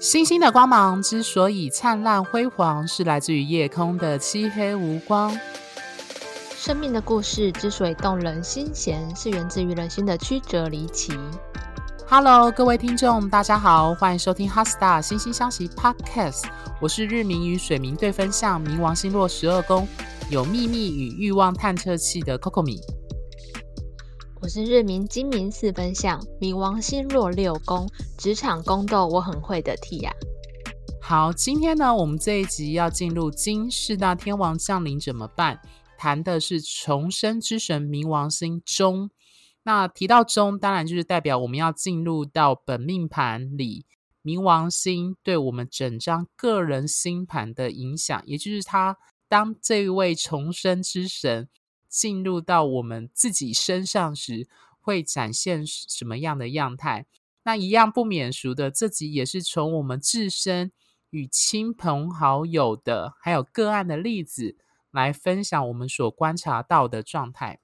星星的光芒之所以灿烂辉煌，是来自于夜空的漆黑无光。生命的故事之所以动人心弦，是源自于人心的曲折离奇。Hello，各位听众，大家好，欢迎收听《HeartStar 心星相惜 Podcast》。我是日明与水明对分相，冥王星落十二宫，有秘密与欲望探测器的 Coco 米。我是日冥金冥四分相，冥王星落六宫，职场宫斗我很会的 T 呀。好，今天呢，我们这一集要进入金四大天王降临怎么办？谈的是重生之神冥王星中。那提到中，当然就是代表我们要进入到本命盘里，冥王星对我们整张个人星盘的影响，也就是他当这位重生之神。进入到我们自己身上时，会展现什么样的样态？那一样不免俗的，这集也是从我们自身与亲朋好友的，还有个案的例子来分享我们所观察到的状态。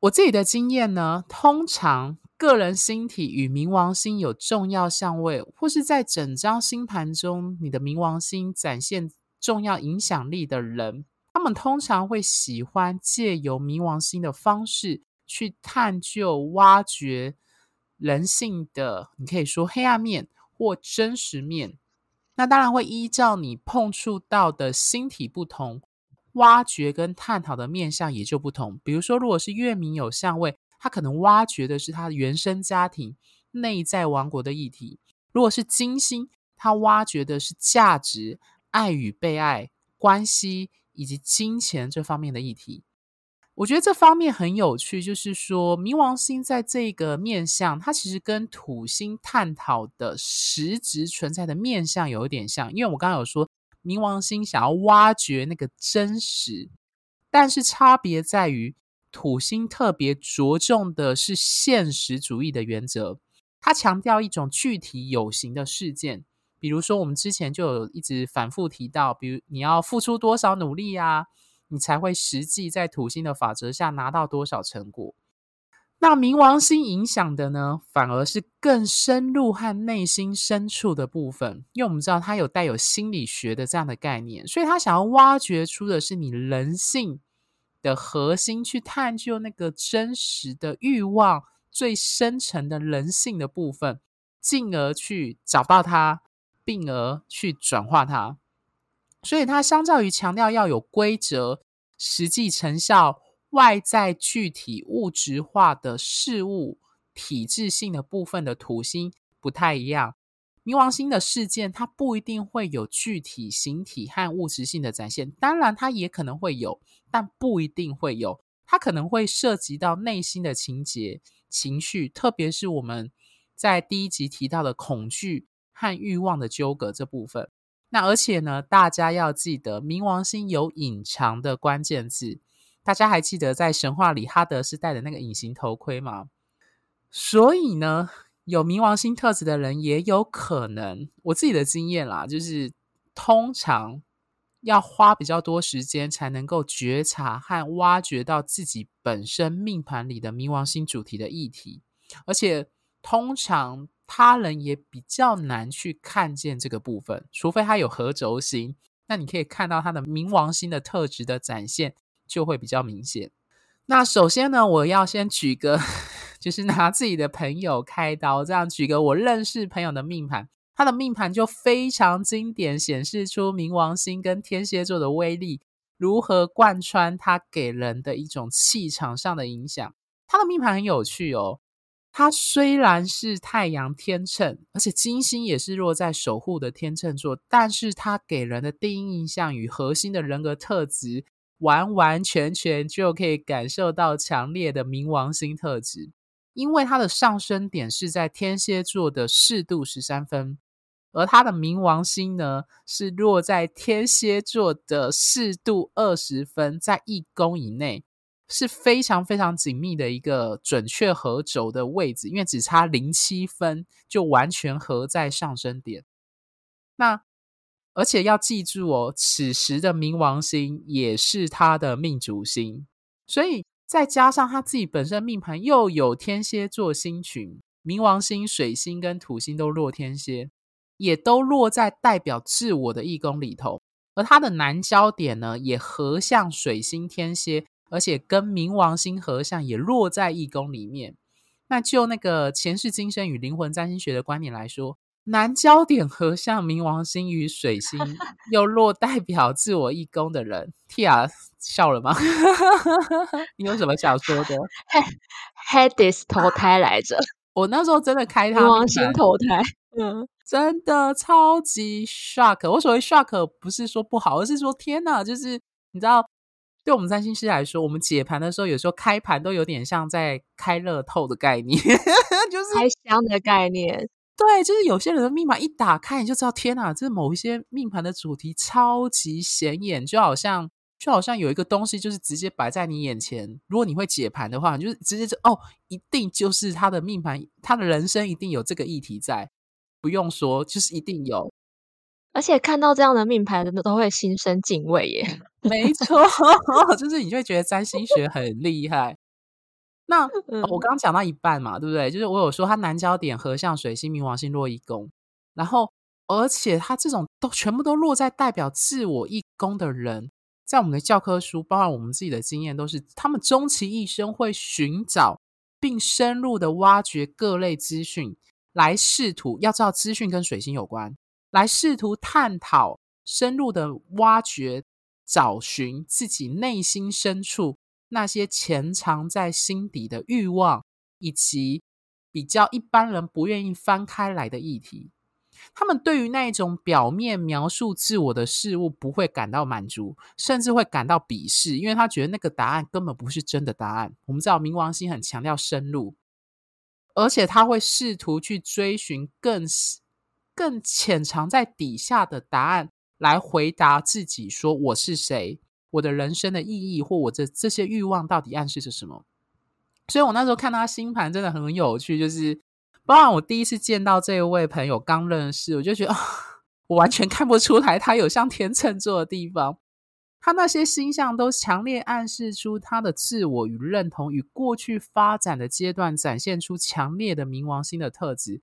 我自己的经验呢，通常个人星体与冥王星有重要相位，或是在整张星盘中，你的冥王星展现重要影响力的人。他们通常会喜欢借由冥王星的方式去探究、挖掘人性的，你可以说黑暗面或真实面。那当然会依照你碰触到的星体不同，挖掘跟探讨的面向也就不同。比如说，如果是月冥有相位，他可能挖掘的是他的原生家庭、内在王国的议题；如果是金星，他挖掘的是价值、爱与被爱关系。以及金钱这方面的议题，我觉得这方面很有趣。就是说，冥王星在这个面相，它其实跟土星探讨的实质存在的面相有一点像。因为我刚刚有说，冥王星想要挖掘那个真实，但是差别在于，土星特别着重的是现实主义的原则，它强调一种具体有形的事件。比如说，我们之前就有一直反复提到，比如你要付出多少努力啊，你才会实际在土星的法则下拿到多少成果。那冥王星影响的呢，反而是更深入和内心深处的部分，因为我们知道它有带有心理学的这样的概念，所以它想要挖掘出的是你人性的核心，去探究那个真实的欲望最深层的人性的部分，进而去找到它。并而去转化它，所以它相较于强调要有规则、实际成效、外在具体物质化的事物、体制性的部分的土星不太一样。冥王星的事件，它不一定会有具体形体和物质性的展现，当然它也可能会有，但不一定会有。它可能会涉及到内心的情节、情绪，特别是我们在第一集提到的恐惧。和欲望的纠葛这部分，那而且呢，大家要记得，冥王星有隐藏的关键字。大家还记得在神话里哈德斯戴的那个隐形头盔吗？所以呢，有冥王星特质的人也有可能，我自己的经验啦，就是通常要花比较多时间才能够觉察和挖掘到自己本身命盘里的冥王星主题的议题，而且通常。他人也比较难去看见这个部分，除非他有合轴星，那你可以看到他的冥王星的特质的展现就会比较明显。那首先呢，我要先举个，就是拿自己的朋友开刀，这样举个我认识朋友的命盘，他的命盘就非常经典，显示出冥王星跟天蝎座的威力如何贯穿他给人的一种气场上的影响。他的命盘很有趣哦。它虽然是太阳天秤，而且金星也是落在守护的天秤座，但是它给人的第一印象与核心的人格特质，完完全全就可以感受到强烈的冥王星特质。因为它的上升点是在天蝎座的四度十三分，而它的冥王星呢，是落在天蝎座的四度二十分，在一宫以内。是非常非常紧密的一个准确合轴的位置，因为只差零七分就完全合在上升点。那而且要记住哦，此时的冥王星也是他的命主星，所以再加上他自己本身命盘又有天蝎座星群，冥王星、水星跟土星都落天蝎，也都落在代表自我的一宫里头，而他的南交点呢，也合向水星天蝎，而且跟冥王星合相，也落在一宫里面。那就那个前世今生与灵魂占星学的观点来说，南焦点合相冥王星与水星，又落代表自我一宫的人，Tia 笑了吗？你有什么想说的？Hades 投胎来着，我那时候真的开他冥王星投胎，嗯，真的超级 shock。我所谓 shock 不是说不好，而是说天哪，就是你知道。对我们占星师来说，我们解盘的时候，有时候开盘都有点像在开乐透的概念，就是开箱的概念。对，就是有些人的密码一打开，你就知道，天哪，这某一些命盘的主题超级显眼，就好像就好像有一个东西就是直接摆在你眼前。如果你会解盘的话，你就是直接就哦，一定就是他的命盘，他的人生一定有这个议题在，不用说，就是一定有。而且看到这样的命盘，人都会心生敬畏耶。没错，就是你就会觉得占星学很厉害。那、嗯哦、我刚刚讲到一半嘛，对不对？就是我有说他南交点合相水星、冥王星落一宫，然后而且他这种都全部都落在代表自我一宫的人，在我们的教科书，包含我们自己的经验，都是他们终其一生会寻找并深入的挖掘各类资讯，来试图要知道资讯跟水星有关。来试图探讨、深入的挖掘、找寻自己内心深处那些潜藏在心底的欲望，以及比较一般人不愿意翻开来的议题。他们对于那一种表面描述自我的事物不会感到满足，甚至会感到鄙视，因为他觉得那个答案根本不是真的答案。我们知道冥王星很强调深入，而且他会试图去追寻更更潜藏在底下的答案，来回答自己：说我是谁？我的人生的意义，或我这这些欲望到底暗示着什么？所以我那时候看他星盘真的很有趣，就是包括我第一次见到这位朋友刚认识，我就觉得 我完全看不出来他有像天秤座的地方。他那些星象都强烈暗示出他的自我与认同与过去发展的阶段，展现出强烈的冥王星的特质。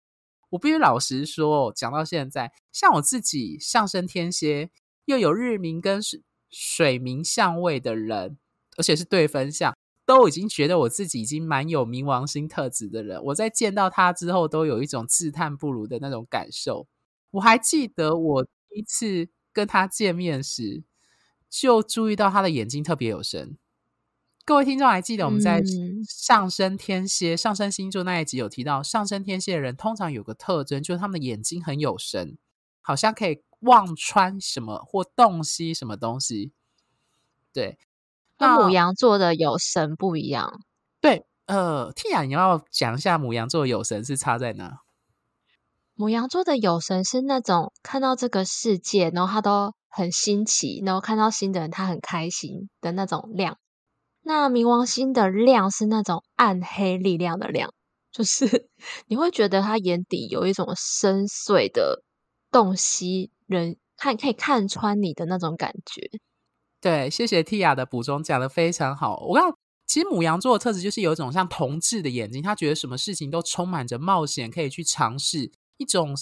我必须老实说，讲到现在，像我自己上升天蝎，又有日冥跟水冥相位的人，而且是对分相，都已经觉得我自己已经蛮有冥王星特质的人。我在见到他之后，都有一种自叹不如的那种感受。我还记得我第一次跟他见面时，就注意到他的眼睛特别有神。各位听众还记得我们在上升天蝎、嗯、上升星座那一集有提到，上升天蝎的人通常有个特征，就是他们的眼睛很有神，好像可以望穿什么或洞悉什么东西。对，那牡羊座的有神不一样。对，呃，Tia，你要讲一下牡羊座有神是差在哪？牡羊座的有神是那种看到这个世界，然后他都很新奇，然后看到新的人他很开心的那种亮。那冥王星的亮是那种暗黑力量的亮，就是 你会觉得他眼底有一种深邃的洞悉人看可以看穿你的那种感觉。对，谢谢 Tia 的补充，讲得非常好。我刚其实母羊座的特质就是有一种像同志的眼睛，他觉得什么事情都充满着冒险，可以去尝试一种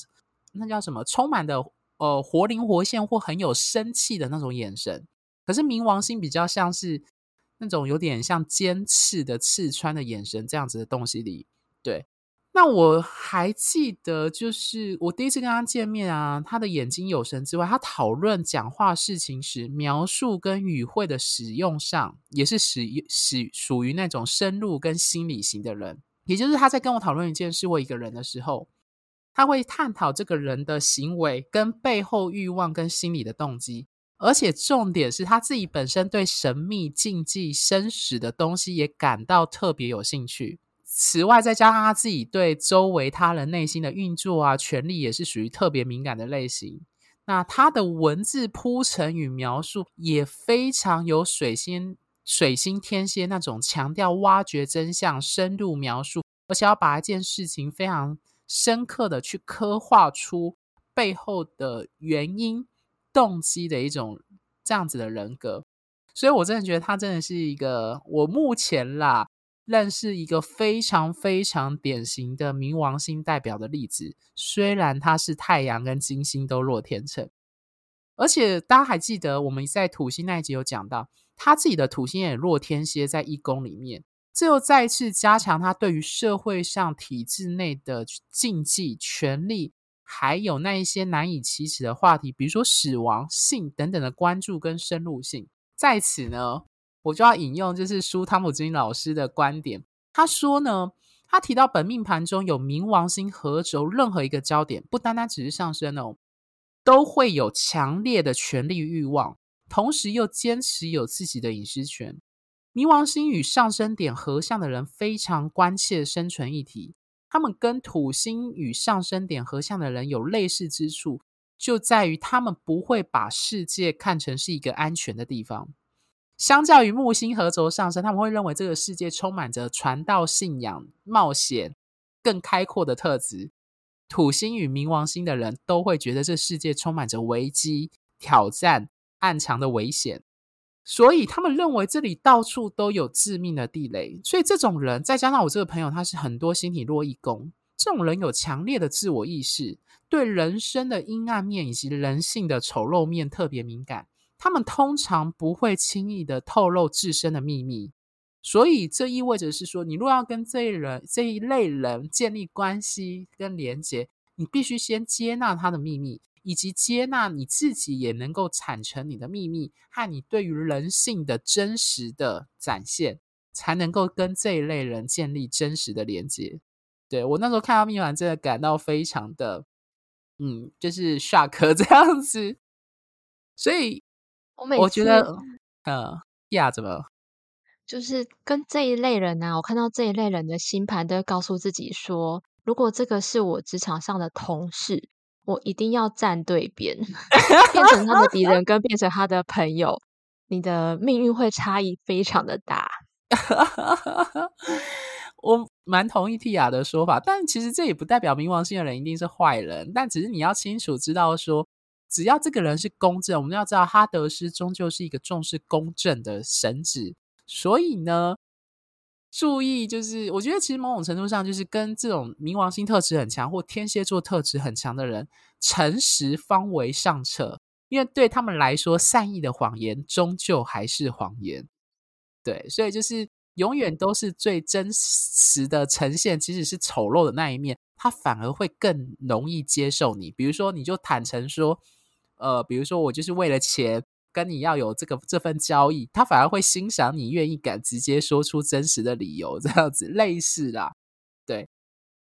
那叫什么，充满的呃活灵活现或很有生气的那种眼神。可是冥王星比较像是。那种有点像尖刺的刺穿的眼神，这样子的东西里，对。那我还记得，就是我第一次跟他见面啊，他的眼睛有神之外，他讨论讲话事情时，描述跟语汇的使用上，也是使使属于那种深入跟心理型的人。也就是他在跟我讨论一件事或一个人的时候，他会探讨这个人的行为跟背后欲望跟心理的动机。而且重点是他自己本身对神秘、禁忌、生死的东西也感到特别有兴趣。此外，再加上他自己对周围他人内心的运作啊、权力也是属于特别敏感的类型。那他的文字铺陈与描述也非常有水星、水星天蝎那种强调挖掘真相、深入描述，而且要把一件事情非常深刻的去刻画出背后的原因。动机的一种这样子的人格，所以我真的觉得他真的是一个我目前啦认识一个非常非常典型的冥王星代表的例子，虽然他是太阳跟金星都落天秤，而且大家还记得我们在土星那一集有讲到，他自己的土星也落天蝎在一宫里面，这又再次加强他对于社会上体制内的禁忌、权力，还有那一些难以启齿的话题，比如说死亡、性等等的关注跟深入性。在此呢，我就要引用就是苏汤普金老师的观点，他说呢，他提到本命盘中有冥王星合轴，任何一个焦点，不单单只是上升哦，都会有强烈的权力欲望。同时又坚持有自己的隐私权。冥王星与上升点合相的人非常关切生存议题。他们跟土星与上升点合相的人有类似之处，就在于他们不会把世界看成是一个安全的地方。相较于木星合轴上升，他们会认为这个世界充满着传道、信仰、冒险、更开阔的特质。土星与冥王星的人都会觉得这世界充满着危机、挑战。暗藏的危险，所以他们认为这里到处都有致命的地雷。所以这种人，再加上我这个朋友，他是很多星体落一宫，这种人有强烈的自我意识，对人生的阴暗面以及人性的丑陋面特别敏感。他们通常不会轻易的透露自身的秘密，所以这意味着是说，你若要跟这一人这一类人建立关系跟连结，你必须先接纳他的秘密。以及接纳你自己也能够产成你的秘密和你对于人性的真实的展现，才能够跟这一类人建立真实的连接。对，我那时候看到命盘，真的感到非常的，嗯，就是 shock 这样子。所以，我每次我觉得，呃，呀，怎么？就是跟这一类人呢、啊，我看到这一类人的星盘，都会告诉自己说，如果这个是我职场上的同事。我一定要站对边，变成他的敌人，跟变成他的朋友，你的命运会差异非常的大。我蛮同意蒂亚的说法，但其实这也不代表冥王星的人一定是坏人，但只是你要清楚知道说，只要这个人是公正，我们要知道哈德斯终究是一个重视公正的神祇，所以呢。注意，就是我觉得其实某种程度上，就是跟这种冥王星特质很强或天蝎座特质很强的人，诚实方为上策。因为对他们来说，善意的谎言终究还是谎言。对，所以就是永远都是最真实的呈现，即使是丑陋的那一面，他反而会更容易接受你。比如说，你就坦诚说，呃，比如说我就是为了钱。跟你要有这个这份交易，他反而会欣赏你愿意敢直接说出真实的理由，这样子类似啦，对。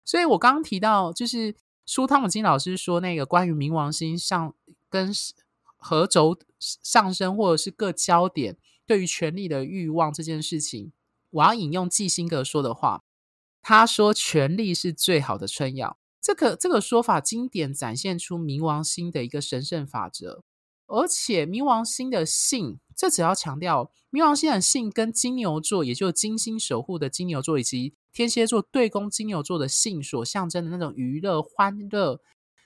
所以我刚刚提到，就是苏汤姆金老师说那个关于冥王星上跟合轴上升，或者是各焦点对于权力的欲望这件事情，我要引用季辛格说的话，他说：“权力是最好的春药。”这个这个说法经典展现出冥王星的一个神圣法则。而且冥王星的性，这只要强调冥王星的性跟金牛座，也就是金星守护的金牛座以及天蝎座对宫金牛座的性所象征的那种娱乐、欢乐、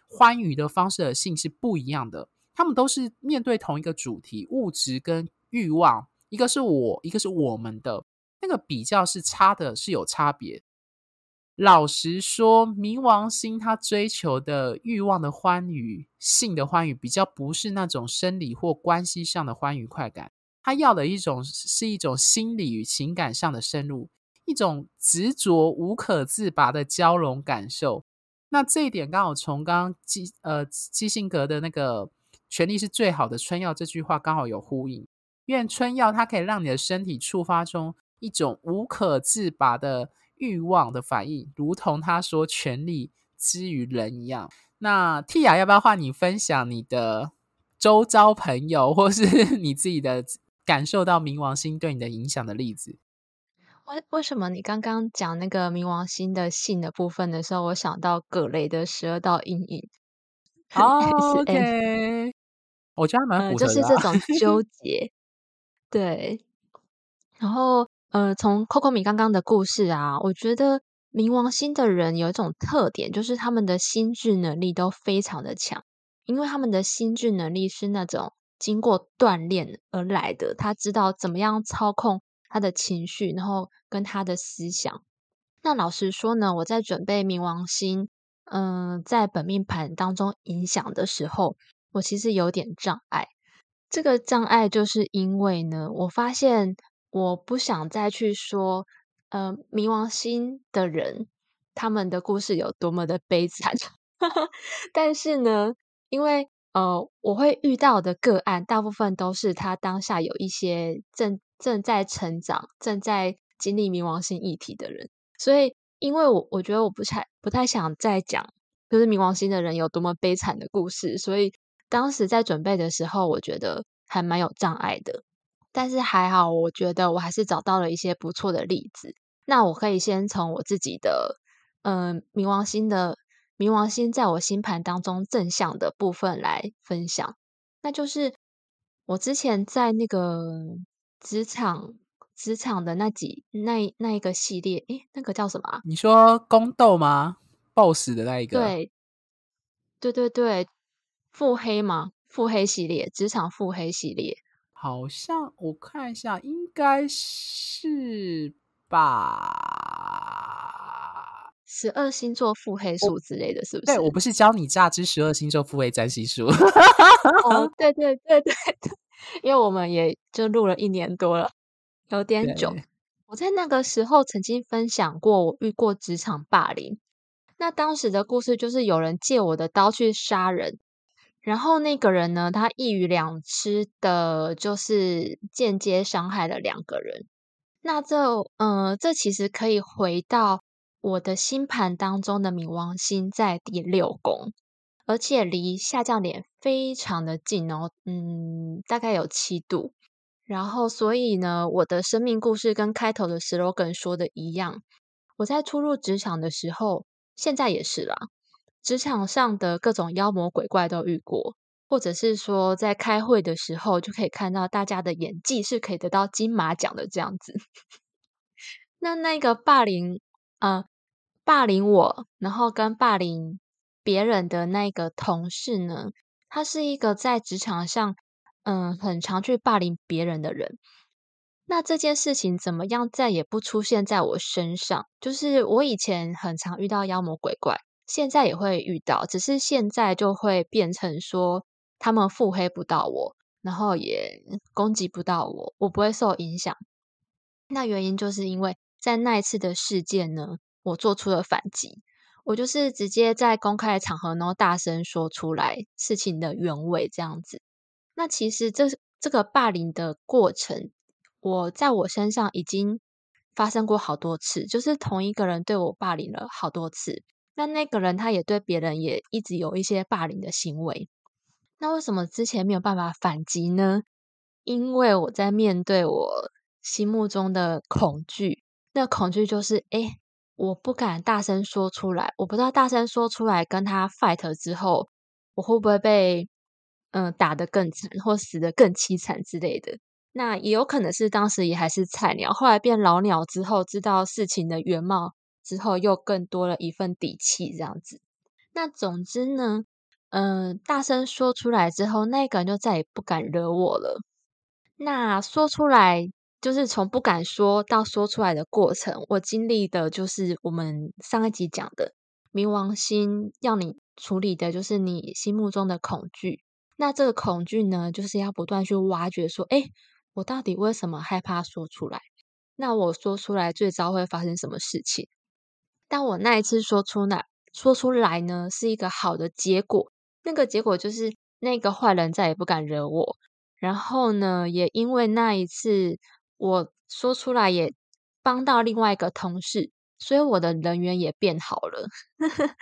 欢愉的方式的性是不一样的。他们都是面对同一个主题，物质跟欲望，一个是我，一个是我们的，那个比较是差的，是有差别。老实说，冥王星他追求的欲望的欢愉、性的欢愉，比较不是那种生理或关系上的欢愉快感。他要的一种是一种心理与情感上的深入，一种执着无可自拔的交融感受。那这一点刚好从刚刚基呃基辛格的那个“权力是最好的春药”这句话刚好有呼应。因为春药它可以让你的身体触发出一种无可自拔的。欲望的反应，如同他说“权力之于人”一样。那 Tia 要不要换你分享你的周遭朋友，或是 你自己的感受到冥王星对你的影响的例子？为为什么你刚刚讲那个冥王星的性的部分的时候，我想到葛雷的十二道阴影。哦、oh,，OK，我觉得还蛮符合的、就是这种纠结。对，然后。呃，从 Coco 米刚刚的故事啊，我觉得冥王星的人有一种特点，就是他们的心智能力都非常的强，因为他们的心智能力是那种经过锻炼而来的，他知道怎么样操控他的情绪，然后跟他的思想。那老实说呢，我在准备冥王星，嗯、在本命盘当中影响的时候，我其实有点障碍。这个障碍就是因为呢，我发现我不想再去说，呃，冥王星的人他们的故事有多么的悲惨。但是呢，因为呃，我会遇到的个案，大部分都是他当下有一些正正在成长、正在经历冥王星议题的人。所以，因为我我觉得我不太不太想再讲，就是冥王星的人有多么悲惨的故事，所以当时在准备的时候，我觉得还蛮有障碍的。但是还好，我觉得我还是找到了一些不错的例子。那我可以先从我自己的，嗯、呃，冥王星的冥王星在我星盘当中正向的部分来分享。那就是我之前在那个职场。职场的那几那那一个系列，诶，那个叫什么啊？你说宫斗吗？BOSS 的那一个？对，对对对，腹黑吗？腹黑系列，职场腹黑系列，好像我看一下，应该是吧？十二星座腹黑术之类的是不是？对，我不是教你榨汁十二星座腹黑占星术。哦，对对对对 对，因为我们也就录了一年多了。有点久，我在那个时候曾经分享过，我遇过职场霸凌。那当时的故事就是有人借我的刀去杀人，然后那个人呢，他一语两吃的，就是间接伤害了两个人。那这，呃，这其实可以回到我的星盘当中的冥王星在第六宫，而且离下降点非常的近哦，嗯，大概有七度。然后，所以呢，我的生命故事跟开头的 slogan 说的一样，我在初入职场的时候，现在也是啦，职场上的各种妖魔鬼怪都遇过，或者是说在开会的时候就可以看到大家的演技是可以得到金马奖的这样子。那那个霸凌，呃，霸凌我，然后跟霸凌别人的那个同事呢，他是一个在职场上。嗯，很常去霸凌别人的人，那这件事情怎么样再也不出现在我身上？就是我以前很常遇到妖魔鬼怪，现在也会遇到，只是现在就会变成说他们腹黑不到我，然后也攻击不到我，我不会受影响。那原因就是因为在那一次的事件呢，我做出了反击，我就是直接在公开的场合，然后大声说出来事情的原委，这样子。那其实这这个霸凌的过程，我在我身上已经发生过好多次，就是同一个人对我霸凌了好多次。那那个人他也对别人也一直有一些霸凌的行为。那为什么之前没有办法反击呢？因为我在面对我心目中的恐惧，那恐惧就是，哎，我不敢大声说出来，我不知道大声说出来跟他 fight 之后，我会不会被。嗯，打得更惨，或死得更凄惨之类的。那也有可能是当时也还是菜鸟，后来变老鸟之后，知道事情的原貌之后，又更多了一份底气，这样子。那总之呢，嗯，大声说出来之后，那个人就再也不敢惹我了。那说出来，就是从不敢说到说出来的过程，我经历的就是我们上一集讲的冥王星要你处理的，就是你心目中的恐惧。那这个恐惧呢，就是要不断去挖掘，说，诶，我到底为什么害怕说出来？那我说出来最糟会发生什么事情？但我那一次说出来，说出来呢，是一个好的结果。那个结果就是那个坏人再也不敢惹我。然后呢，也因为那一次我说出来，也帮到另外一个同事，所以我的人缘也变好了。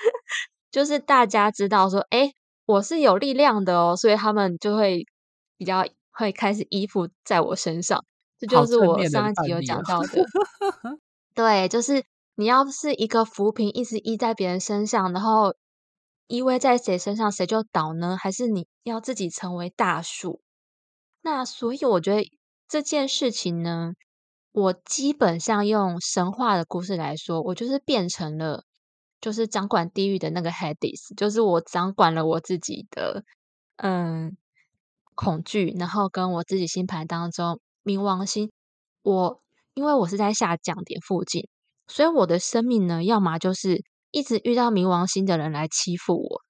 就是大家知道说，诶。我是有力量的哦，所以他们就会比较会开始依附在我身上。这就是我上一集有讲到的。对，就是你要是一个浮萍，一直依在别人身上，然后依偎在谁身上谁就倒呢？还是你要自己成为大树？那所以我觉得这件事情呢，我基本上用神话的故事来说，我就是变成了。就是掌管地狱的那个 Hades，就是我掌管了我自己的嗯恐惧，然后跟我自己星盘当中冥王星，我因为我是在下降点附近，所以我的生命呢，要么就是一直遇到冥王星的人来欺负我，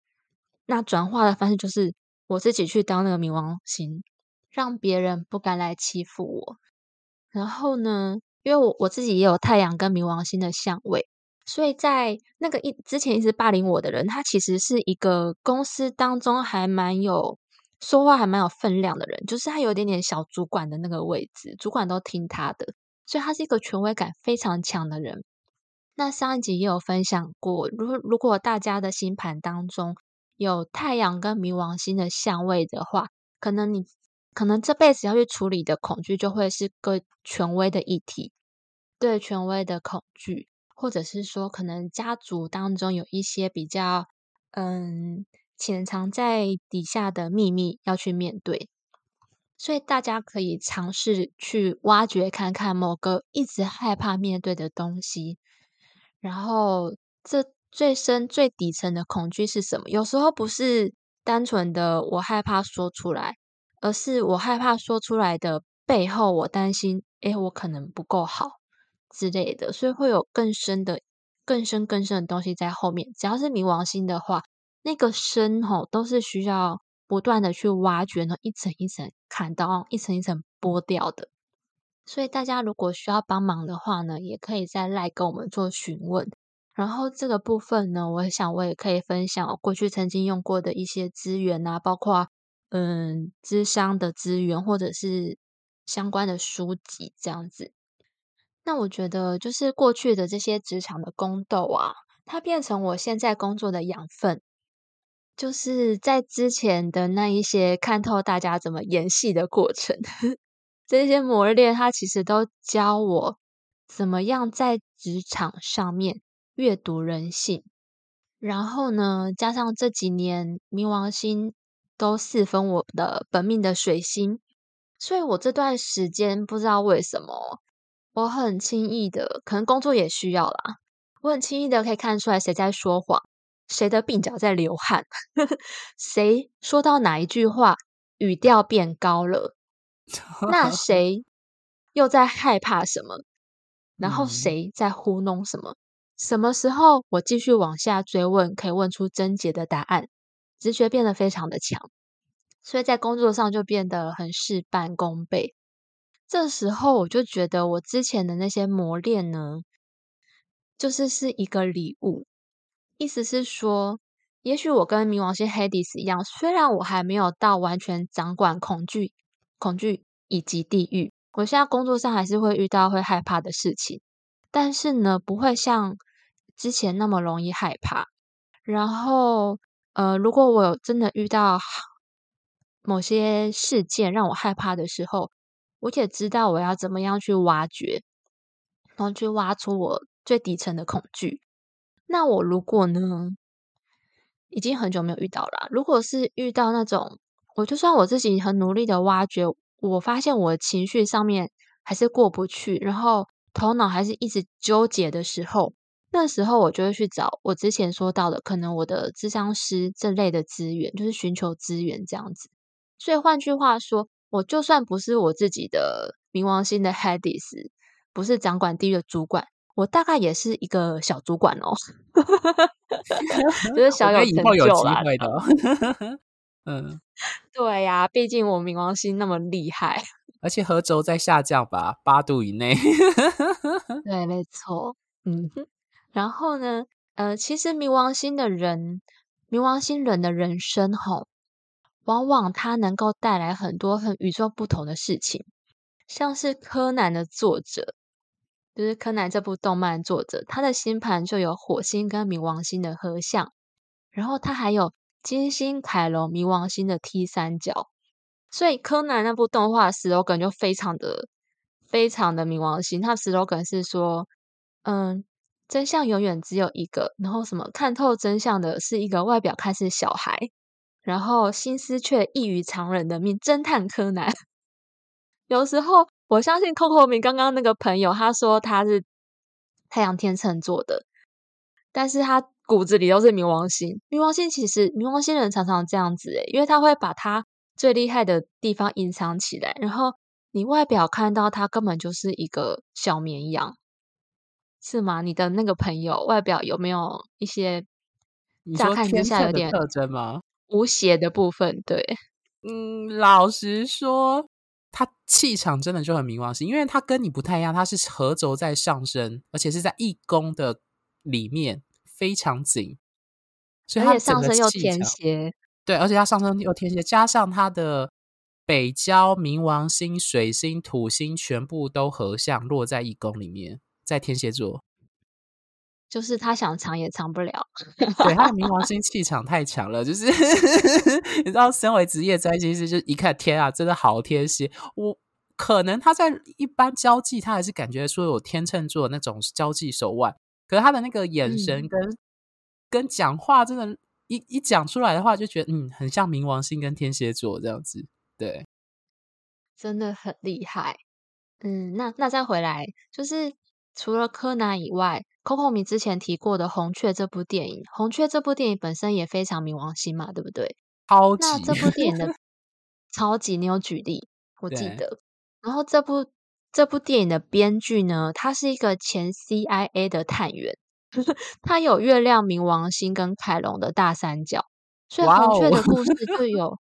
那转化的方式就是我自己去当那个冥王星，让别人不敢来欺负我。然后呢，因为我我自己也有太阳跟冥王星的相位。所以在那个一之前一直霸凌我的人，他其实是一个公司当中还蛮有说话还蛮有分量的人，就是他有点点小主管的那个位置，主管都听他的，所以他是一个权威感非常强的人。那上一集也有分享过，如如果大家的星盘当中有太阳跟冥王星的相位的话，可能你可能这辈子要去处理的恐惧就会是个权威的议题，对权威的恐惧。或者是说，可能家族当中有一些比较嗯潜藏在底下的秘密要去面对，所以大家可以尝试去挖掘看看某个一直害怕面对的东西，然后这最深最底层的恐惧是什么？有时候不是单纯的我害怕说出来，而是我害怕说出来的背后，我担心，诶，我可能不够好。之类的，所以会有更深的、更深、更深的东西在后面。只要是冥王星的话，那个深吼都是需要不断的去挖掘，然后一层一层砍刀，一层一层剥掉的。所以大家如果需要帮忙的话呢，也可以再来跟我们做询问。然后这个部分呢，我想我也可以分享我过去曾经用过的一些资源啊，包括嗯，咨商的资源或者是相关的书籍这样子。那我觉得，就是过去的这些职场的宫斗啊，它变成我现在工作的养分。就是在之前的那一些看透大家怎么演戏的过程，这些磨练，它其实都教我怎么样在职场上面阅读人性。然后呢，加上这几年冥王星都四分我的本命的水星，所以我这段时间不知道为什么。我很轻易的，可能工作也需要啦。我很轻易的可以看出来谁在说谎，谁的鬓角在流汗，谁说到哪一句话语调变高了，那 谁又在害怕什么？然后谁在糊弄什么？什么时候我继续往下追问，可以问出症结的答案？直觉变得非常的强，所以在工作上就变得很事半功倍。这时候我就觉得，我之前的那些磨练呢，就是是一个礼物。意思是说，也许我跟冥王星 Hades 一样，虽然我还没有到完全掌管恐惧、恐惧以及地狱，我现在工作上还是会遇到会害怕的事情，但是呢，不会像之前那么容易害怕。然后，呃，如果我有真的遇到某些事件让我害怕的时候，我也知道我要怎么样去挖掘，然后去挖出我最底层的恐惧。那我如果呢，已经很久没有遇到了。如果是遇到那种，我就算我自己很努力的挖掘，我发现我情绪上面还是过不去，然后头脑还是一直纠结的时候，那时候我就会去找我之前说到的，可能我的咨商师这类的资源，就是寻求资源这样子。所以换句话说。我就算不是我自己的冥王星的 Hades，不是掌管地狱的主管，我大概也是一个小主管哦，就是小有成就啦。嗯，对呀、啊，毕竟我冥王星那么厉害，而且合轴在下降吧，八度以内。对，没错。嗯，然后呢，呃，其实冥王星的人，冥王星人的人生吼。往往它能够带来很多很与众不同的事情，像是柯南的作者，就是柯南这部动漫作者，他的星盘就有火星跟冥王星的合相，然后他还有金星、凯龙、冥王星的 T 三角，所以柯南那部动画 slogan 就非常的非常的冥王星，他 slogan 是说，嗯，真相永远只有一个，然后什么看透真相的是一个外表看似小孩。然后心思却异于常人的命侦探柯南，有时候我相信 Coco 明刚刚那个朋友，他说他是太阳天秤座的，但是他骨子里都是冥王星。冥王星其实冥王星人常常这样子诶，因为他会把他最厉害的地方隐藏起来，然后你外表看到他根本就是一个小绵羊，是吗？你的那个朋友外表有没有一些乍看之下有点特征吗？无邪的部分，对，嗯，老实说，他气场真的就很冥王星，因为他跟你不太一样，他是合轴在上升，而且是在一宫的里面非常紧，所以他上身又天蝎，对，而且他上身又天蝎，加上他的。北交、冥王星、水星、土星全部都合相落在一宫里面，在天蝎座，就是他想藏也藏不了。对，他的冥王 星气场太强了，就是 你知道，身为职业占星师，就一看天啊，真的好天蝎。我可能他在一般交际，他还是感觉说有天秤座那种交际手腕，可是他的那个眼神跟、嗯、跟讲话，真的，一一讲出来的话，就觉得嗯，很像冥王星跟天蝎座这样子。对，真的很厉害。嗯，那那再回来，就是除了柯南以外，Coco 米之前提过的《红雀》这部电影，《红雀》这部电影本身也非常冥王星嘛，对不对？超级。那这部电影的 超级，你有举例？我记得。然后这部这部电影的编剧呢，他是一个前 CIA 的探员，他有月亮冥王星跟凯龙的大三角，所以红雀的故事就有。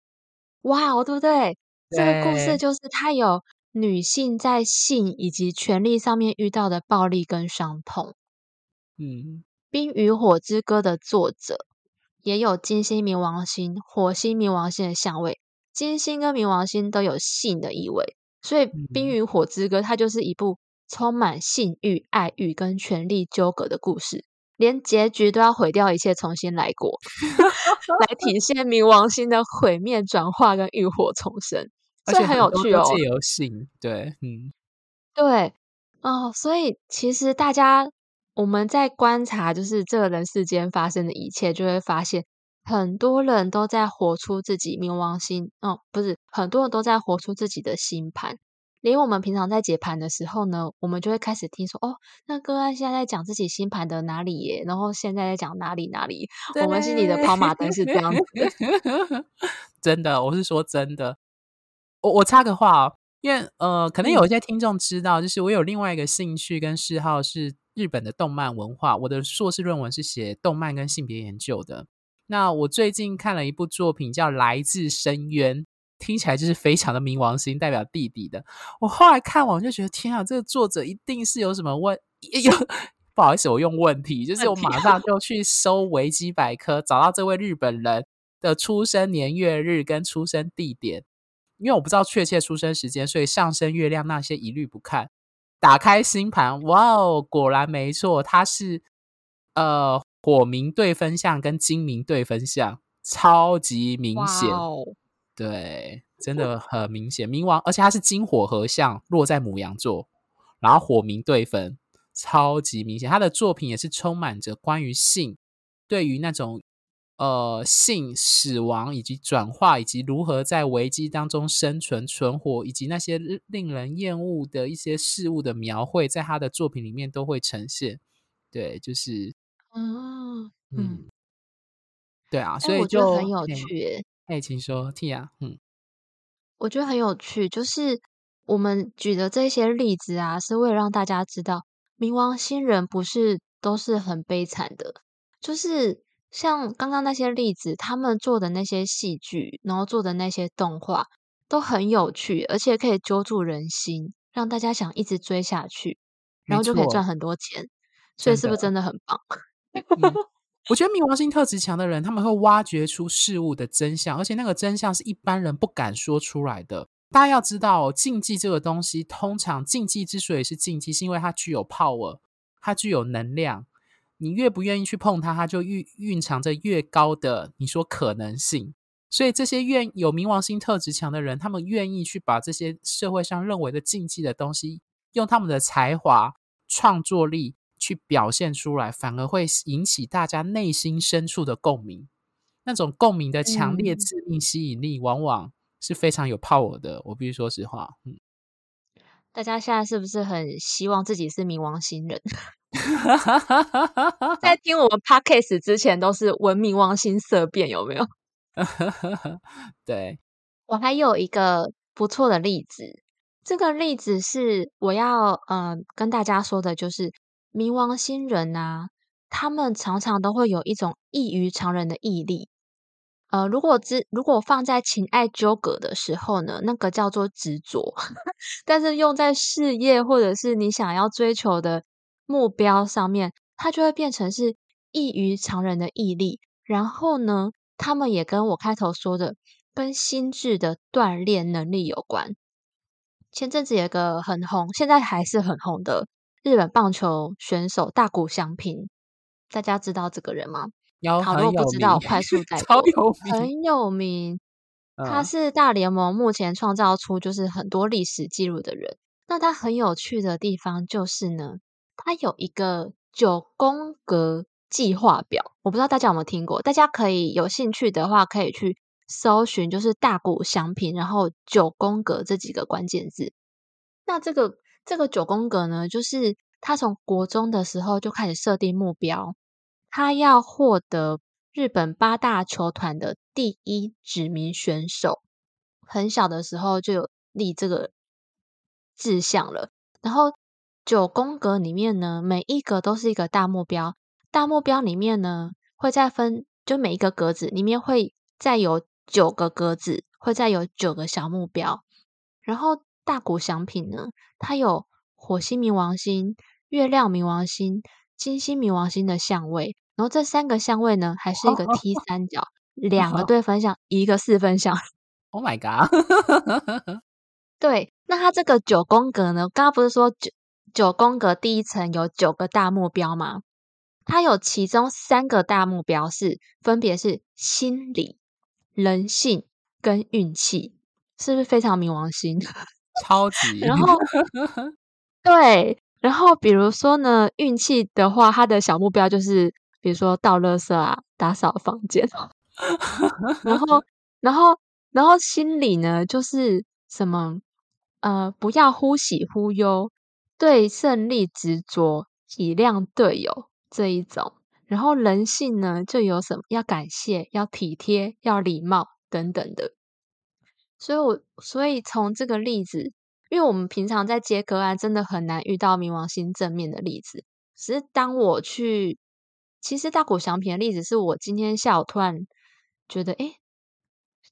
哇哦，对不对？对，这个故事就是他有女性在性以及权力上面遇到的暴力跟伤痛。嗯，《冰与火之歌》的作者也有金星冥王星、火星冥王星的相位，金星跟冥王星都有性的意味，所以《冰与火之歌》它就是一部充满性欲、爱欲跟权力纠葛的故事。连结局都要毁掉一切，重新来过，来体现冥王星的毁灭、转化跟浴火重生，这很有趣哦。借由性，对，嗯，对哦，所以其实大家我们在观察，就是这个人世间发生的一切，就会发现很多人都在活出自己冥王星，哦，不是，很多人都在活出自己的星盘。连我们平常在解盘的时候呢，我们就会开始听说哦，那个案现在在讲自己星盘的哪里耶，然后现在在讲哪里哪里，我们心里的跑马灯是这样子。真的，我是说真的。我我插个话哦，因为呃，可能有一些听众知道，就是我有另外一个兴趣跟嗜好是日本的动漫文化。我的硕士论文是写动漫跟性别研究的。那我最近看了一部作品叫《来自深渊》。听起来就是非常的冥王星，代表弟弟的。我后来看完就觉得，天啊，这个作者一定是有什么问，有 不好意思，我用问题，就是我马上就去搜维基百科，找到这位日本人的出生年月日跟出生地点，因为我不知道确切出生时间，所以上升月亮那些一律不看。打开星盘，哇哦，果然没错，他是呃火明对分相跟金明对分相，超级明显。对，真的很明显，冥王，而且它是金火合相，落在母羊座，然后火明对分，超级明显。他的作品也是充满着关于性，对于那种呃性死亡以及转化，以及如何在危机当中生存存活，以及那些令人厌恶的一些事物的描绘，在他的作品里面都会呈现。对，就是，嗯嗯，对啊，所以就觉得很有趣。哎，请说，Tia。嗯，我觉得很有趣，就是我们举的这些例子啊，是为了让大家知道，冥王星人不是都是很悲惨的。就是像刚刚那些例子，他们做的那些戏剧，然后做的那些动画，都很有趣，而且可以揪住人心，让大家想一直追下去，然后就可以赚很多钱。所以是不是真的很棒？我觉得冥王星特质强的人，他们会挖掘出事物的真相，而且那个真相是一般人不敢说出来的。大家要知道，禁忌这个东西，通常禁忌之所以是禁忌，是因为它具有 power，它具有能量。你越不愿意去碰它，它就蕴蕴藏着越高的你说可能性。所以这些愿有冥王星特质强的人，他们愿意去把这些社会上认为的禁忌的东西，用他们的才华、创作力。去表现出来，反而会引起大家内心深处的共鸣。那种共鸣的强烈致命吸引力，往往是非常有 power 的。我必须说实话，嗯。大家现在是不是很希望自己是冥王星人？在听我们 podcast 之前，都是闻冥王星色变，有没有？对，我还有一个不错的例子，这个例子是我要呃跟大家说的，就是冥王星人啊，他们常常都会有一种异于常人的毅力。呃，如果只如果放在情爱纠葛的时候呢，那个叫做执着；但是用在事业或者是你想要追求的目标上面，它就会变成是异于常人的毅力。然后呢，他们也跟我开头说的，跟心智的锻炼能力有关。前阵子有个很红，现在还是很红的日本棒球选手大谷翔平，大家知道这个人吗？有，好，如果不知道，快速 带过。很有名。他是大联盟目前创造出就是很多历史记录的人。那他很有趣的地方就是呢，他有一个九宫格计划表，我不知道大家有没有听过，大家可以有兴趣的话可以去。搜寻就是大谷翔平，然后九宫格这几个关键字。那这个这个九宫格呢，就是他从国中的时候就开始设定目标，他要获得日本八大球团的第一指名选手。很小的时候就有立这个志向了。然后九宫格里面呢，每一格都是一个大目标，大目标里面呢会再分，就每一个格子里面会再有。九个格子会再有九个小目标，然后大谷翔平呢，它有火星冥王星、月亮冥王星、金星冥王星的相位，然后这三个相位呢，还是一个 T 三角，两个对分相，一个四分相。Oh my god！对，那它这个九宫格呢，刚刚不是说九九宫格第一层有九个大目标吗？它有其中三个大目标是，分别是心理。人性跟运气是不是非常冥王星？超级。然后，对，然后比如说呢，运气的话，他的小目标就是，比如说倒垃圾啊，打扫房间。然后，然后，然后心理呢，就是什么？呃，不要忽喜忽忧，对胜利执着，体谅队友这一种。然后人性呢，就有什么要感谢、要体贴、要礼貌等等的。所以我，所以从这个例子，因为我们平常在接个案，真的很难遇到冥王星正面的例子。只是当我去，其实大谷翔平的例子，是我今天下午突然觉得，诶，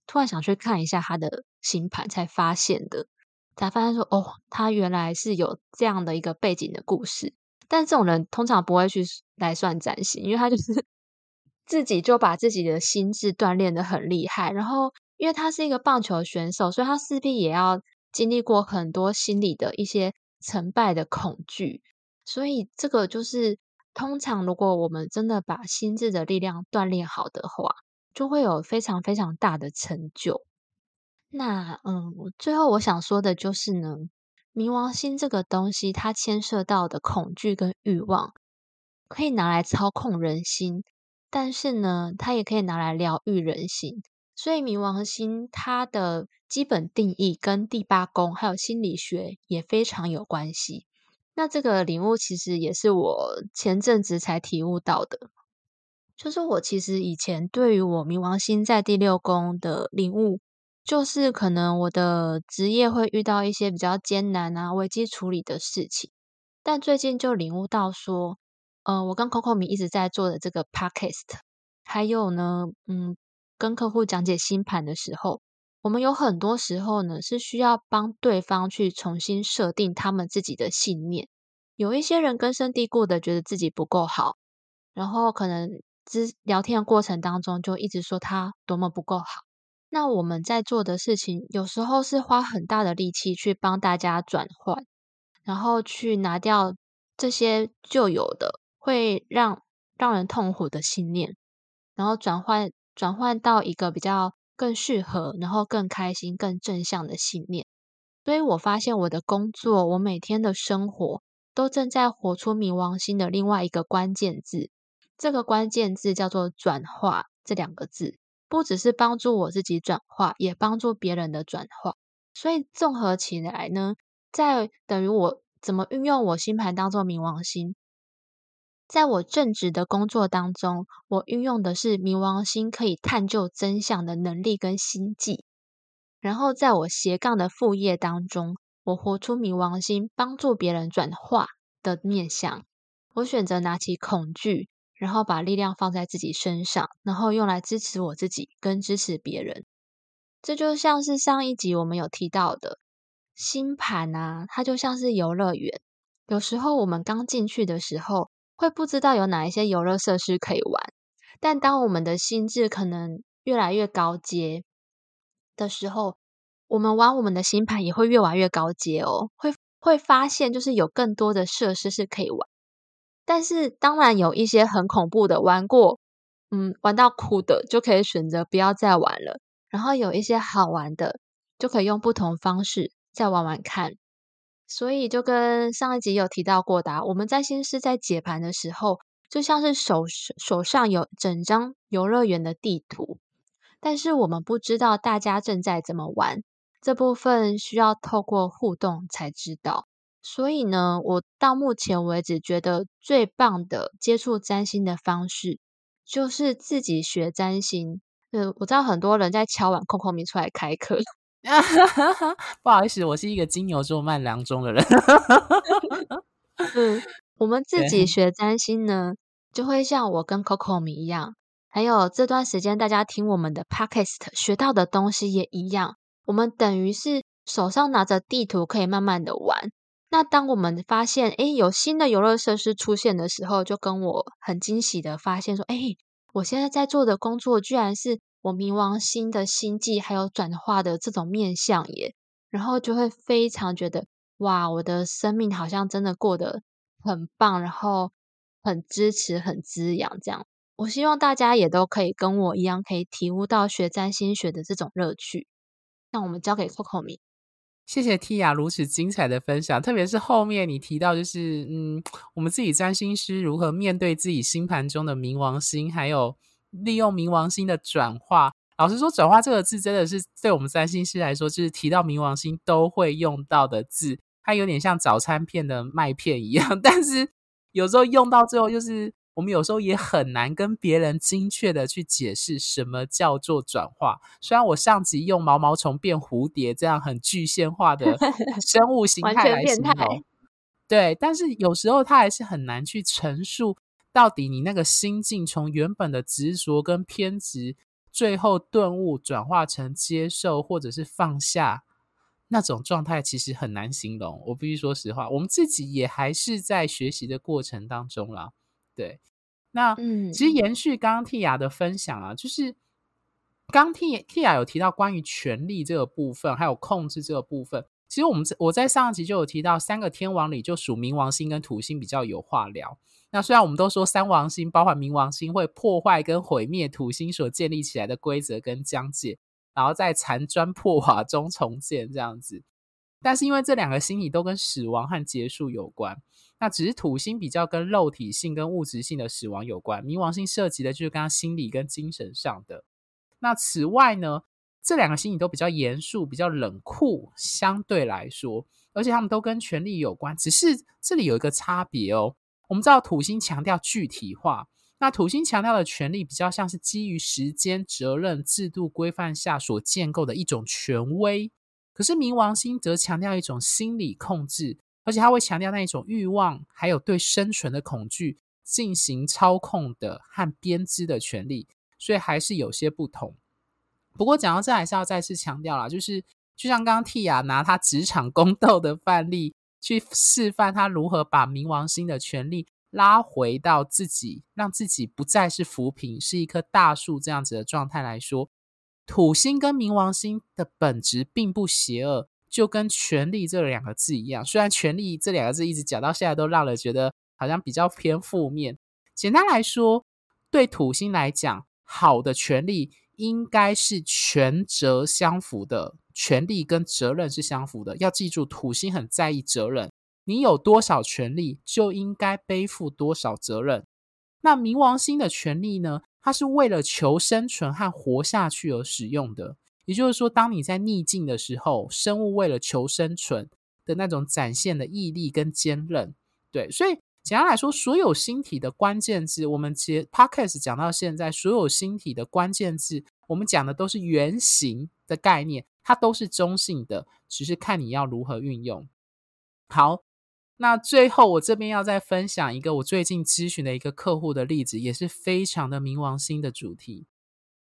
突然想去看一下他的星盘，才发现的，才发现说，哦，他原来是有这样的一个背景的故事。但这种人通常不会去来算占星，因为他就是 自己就把自己的心智锻炼得很厉害。然后，因为他是一个棒球选手，所以他势必也要经历过很多心理的一些成败的恐惧。所以，这个就是通常如果我们真的把心智的力量锻炼好的话，就会有非常非常大的成就。那，嗯，最后我想说的就是呢。冥王星这个东西，它牵涉到的恐惧跟欲望，可以拿来操控人心，但是呢，它也可以拿来疗愈人心。所以，冥王星它的基本定义跟第八宫还有心理学也非常有关系。那这个领悟其实也是我前阵子才体悟到的，就是我其实以前对于我冥王星在第六宫的领悟。就是可能我的职业会遇到一些比较艰难啊、危机处理的事情，但最近就领悟到说，呃，我跟 Coco 米一直在做的这个 Podcast，还有呢，嗯，跟客户讲解星盘的时候，我们有很多时候呢是需要帮对方去重新设定他们自己的信念。有一些人根深蒂固的觉得自己不够好，然后可能之聊天的过程当中就一直说他多么不够好。那我们在做的事情，有时候是花很大的力气去帮大家转换，然后去拿掉这些旧有的会让让人痛苦的信念，然后转换转换到一个比较更适合，然后更开心、更正向的信念。所以我发现我的工作，我每天的生活，都正在活出冥王星的另外一个关键字。这个关键字叫做“转化”这两个字。不只是帮助我自己转化，也帮助别人的转化。所以综合起来呢，在等于我怎么运用我星盘当中冥王星，在我正职的工作当中，我运用的是冥王星可以探究真相的能力跟心计。然后在我斜杠的副业当中，我活出冥王星，帮助别人转化的面相。我选择拿起恐惧，然后把力量放在自己身上，然后用来支持我自己跟支持别人。这就像是上一集我们有提到的星盘啊，它就像是游乐园。有时候我们刚进去的时候，会不知道有哪一些游乐设施可以玩，但当我们的心智可能越来越高阶的时候，我们玩我们的星盘也会越玩越高阶哦，会会发现就是有更多的设施是可以玩，但是当然有一些很恐怖的，玩过，嗯，玩到哭的就可以选择不要再玩了，然后有一些好玩的，就可以用不同方式再玩玩看。所以就跟上一集有提到过的，我们占星师在解盘的时候，就像是手手上有整张游乐园的地图，但是我们不知道大家正在怎么玩，这部分需要透过互动才知道。所以呢，我到目前为止觉得最棒的接触占星的方式，就是自己学占星。嗯，我知道很多人在敲碗空空明出来开课。不好意思，我是一个金牛座慢郎中的人。嗯，我们自己学占星呢，就会像我跟 Coco 米一样，还有这段时间大家听我们的 Podcast 学到的东西也一样。我们等于是手上拿着地图，可以慢慢的玩。那当我们发现，诶，有新的游乐设施出现的时候，就跟我很惊喜的发现说，诶，我现在在做的工作，居然是。我冥王星的星际还有转化的这种面向耶，然后就会非常觉得哇，我的生命好像真的过得很棒，然后很支持、很滋养这样。我希望大家也都可以跟我一样，可以体悟到学占星学的这种乐趣。那我们交给 Coco 米，谢谢 Tia 如此精彩的分享，特别是后面你提到就是嗯，我们自己占星师如何面对自己星盘中的冥王星，还有。利用冥王星的转化，老实说，转化这个字真的是对我们占星师来说，就是提到冥王星都会用到的字。它有点像早餐片的麦片一样，但是有时候用到最后，就是我们有时候也很难跟别人精确的去解释什么叫做转化。虽然我上集用毛毛虫变蝴蝶这样很具象化的 生物形态来形容，对，但是有时候它还是很难去陈述。到底你那个心境，从原本的执着跟偏执，最后顿悟转化成接受或者是放下那种状态，其实很难形容。我必须说实话，我们自己也还是在学习的过程当中啦。对，那嗯，其实延续刚刚 Tia 的分享啊，就是刚 Tia Tia 有提到关于权力这个部分，还有控制这个部分。其实我们我在上一集就有提到，三个天王里就属冥王星跟土星比较有话聊。那虽然我们都说三王星包含冥王星会破坏跟毁灭土星所建立起来的规则跟疆界，然后在残砖破瓦中重建这样子，但是因为这两个星体都跟死亡和结束有关，那只是土星比较跟肉体性跟物质性的死亡有关，冥王星涉及的就是刚刚心理跟精神上的。那此外呢，这两个星体都比较严肃、比较冷酷，相对来说，而且他们都跟权力有关，只是这里有一个差别哦。我们知道土星强调具体化，那土星强调的权力比较像是基于时间、责任、制度规范下所建构的一种权威。可是冥王星则强调一种心理控制，而且它会强调那一种欲望，还有对生存的恐惧进行操控的和编织的权利，所以还是有些不同。不过讲到这，还是要再次强调啦，就是就像刚刚 Tia 拿他职场宫斗的范例。去示范他如何把冥王星的权力拉回到自己，让自己不再是浮萍，是一棵大树这样子的状态来说，土星跟冥王星的本质并不邪恶，就跟权力这两个字一样。虽然权力这两个字一直讲到现在都让人觉得好像比较偏负面。简单来说，对土星来讲，好的权力应该是权责相符的。权力跟责任是相符的，要记住，土星很在意责任。你有多少权利，就应该背负多少责任。那冥王星的权利呢？它是为了求生存和活下去而使用的。也就是说，当你在逆境的时候，生物为了求生存的那种展现的毅力跟坚韧。对，所以简单来说，所有星体的关键字，我们接 Podcast 讲到现在，所有星体的关键字，我们讲的都是原型的概念。它都是中性的，只是看你要如何运用。好，那最后我这边要再分享一个我最近咨询的一个客户的例子，也是非常的冥王星的主题。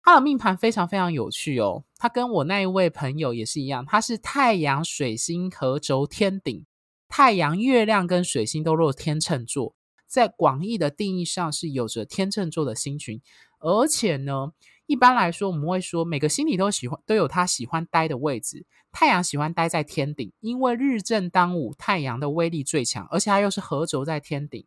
他的命盘非常非常有趣哦，他跟我那一位朋友也是一样，他是太阳、水星合轴天顶，太阳、月亮跟水星都落天秤座，在广义的定义上是有着天秤座的星群，而且呢，一般来说我们会说每个星体都喜欢都有它喜欢待的位置，太阳喜欢待在天顶，因为日正当午，太阳的威力最强，而且它又是合轴在天顶，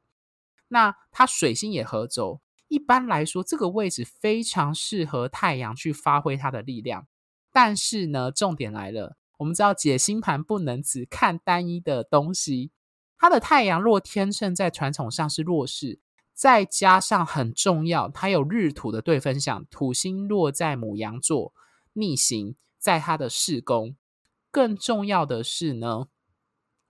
那它水星也合轴。一般来说，这个位置非常适合太阳去发挥它的力量。但是呢，重点来了，我们知道解星盘不能只看单一的东西。它的太阳落天秤在传统上是弱势，再加上很重要，它有日土的对分相，土星落在母羊座逆行，在它的四宫。更重要的是呢，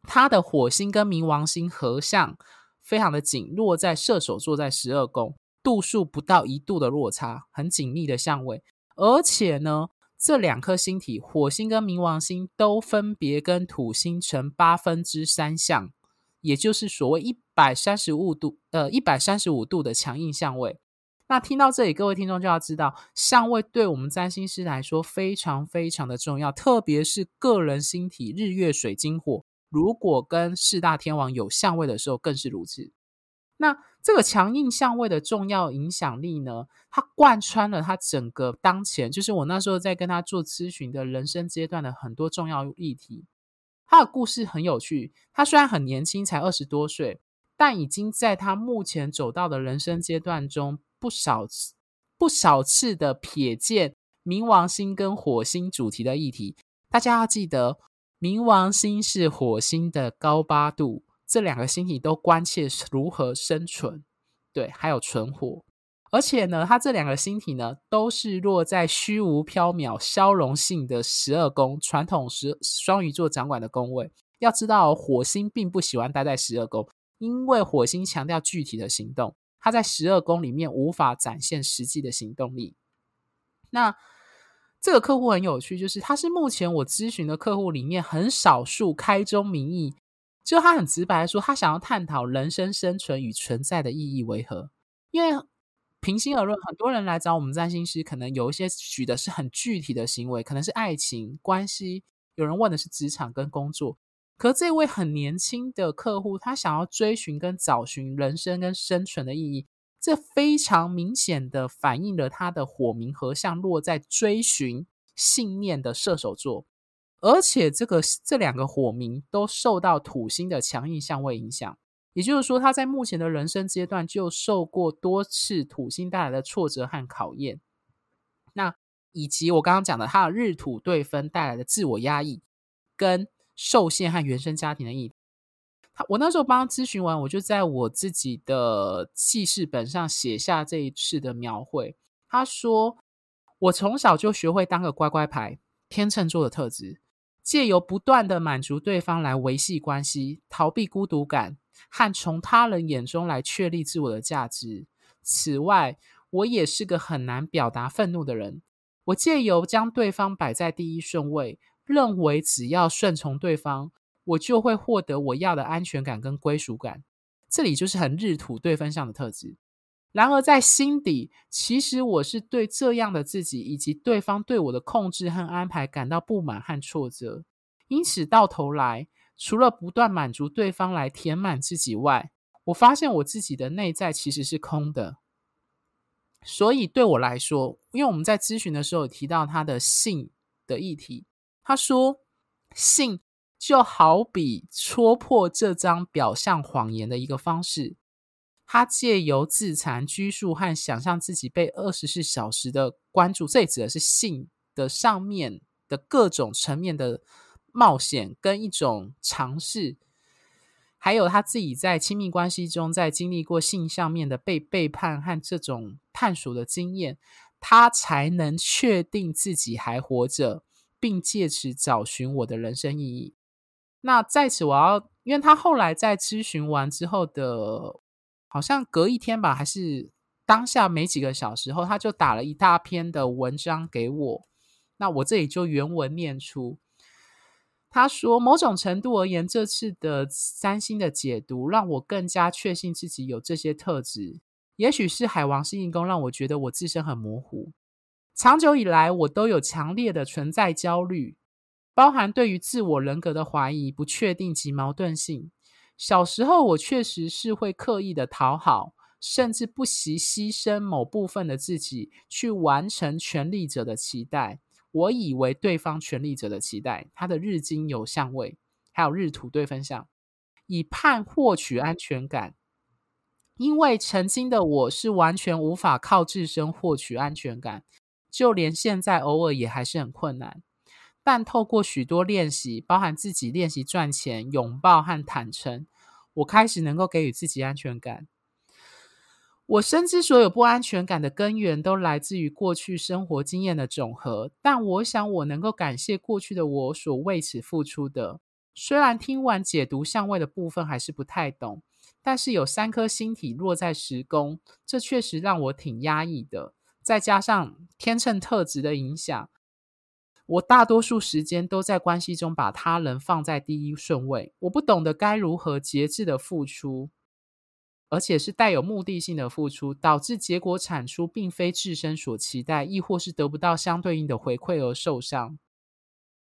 它的火星跟冥王星合相，非常的紧，落在射手座在十二宫。度数不到一度的落差，很紧密的相位，而且呢，这两颗星体，火星跟冥王星都分别跟土星成八分之三相，也就是所谓一百三十五度，呃，一百三十五度的强硬相位。那听到这里，各位听众就要知道，相位对我们占星师来说非常非常的重要，特别是个人星体日月水金火，如果跟四大天王有相位的时候，更是如此。那这个强硬相位的重要影响力呢，它贯穿了他整个当前，就是我那时候在跟他做咨询的人生阶段的很多重要议题。他的故事很有趣，他虽然很年轻，才二十多岁，但已经在他目前走到的人生阶段中，不少次不少次的瞥见冥王星跟火星主题的议题。大家要记得，冥王星是火星的高八度。这两个星体都关切如何生存，对，还有存活。而且呢，它这两个星体呢，都是落在虚无缥缈、消融性的十二宫，传统十双鱼座掌管的宫位。要知道，火星并不喜欢待在十二宫，因为火星强调具体的行动，它在十二宫里面无法展现实际的行动力。那这个客户很有趣，就是他是目前我咨询的客户里面很少数开宗明义。就他很直白的说，他想要探讨人生生存与存在的意义为何？因为平心而论，很多人来找我们占星师，可能有一些举的是很具体的行为，可能是爱情关系，有人问的是职场跟工作。可这位很年轻的客户，他想要追寻跟找寻人生跟生存的意义，这非常明显的反映了他的火冥合相落在追寻信念的射手座。而且这个这两个火冥都受到土星的强硬相位影响，也就是说，他在目前的人生阶段就受过多次土星带来的挫折和考验。那以及我刚刚讲的他的日土对分带来的自我压抑、跟受限和原生家庭的意义。他我那时候帮他咨询完，我就在我自己的记事本上写下这一次的描绘。他说：“我从小就学会当个乖乖牌，天秤座的特质。”借由不断的满足对方来维系关系，逃避孤独感，和从他人眼中来确立自我的价值。此外，我也是个很难表达愤怒的人。我借由将对方摆在第一顺位，认为只要顺从对方，我就会获得我要的安全感跟归属感。这里就是很日土对分相的特质。然而，在心底，其实我是对这样的自己以及对方对我的控制和安排感到不满和挫折。因此，到头来，除了不断满足对方来填满自己外，我发现我自己的内在其实是空的。所以，对我来说，因为我们在咨询的时候有提到他的性的议题，他说，性就好比戳破这张表象谎言的一个方式。他借由自残、拘束和想象自己被二十四小时的关注，这里指的是性的上面的各种层面的冒险跟一种尝试，还有他自己在亲密关系中在经历过性上面的被背叛和这种探索的经验，他才能确定自己还活着，并借此找寻我的人生意义。那在此，我要，因为他后来在咨询完之后的。好像隔一天吧，还是当下没几个小时后，他就打了一大篇的文章给我。那我这里就原文念出。他说：“某种程度而言，这次的三星的解读让我更加确信自己有这些特质。也许是海王星移宫让我觉得我自身很模糊。长久以来，我都有强烈的存在焦虑，包含对于自我人格的怀疑、不确定及矛盾性。小时候，我确实是会刻意的讨好，甚至不惜牺牲某部分的自己，去完成权力者的期待。”我以为对方权力者的期待，他的日金有相位，还有日土对分相，以盼获取安全感。因为曾经的我是完全无法靠自身获取安全感，就连现在偶尔也还是很困难。但透过许多练习，包含自己练习赚钱、拥抱和坦诚，我开始能够给予自己安全感。我深知所有不安全感的根源都来自于过去生活经验的总和，但我想我能够感谢过去的我所为此付出的。虽然听完解读相位的部分还是不太懂，但是有三颗星体落在十宫，这确实让我挺压抑的。再加上天秤特质的影响，我大多数时间都在关系中把他人放在第一顺位，我不懂得该如何节制的付出。而且是带有目的性的付出，导致结果产出并非自身所期待，亦或是得不到相对应的回馈而受伤。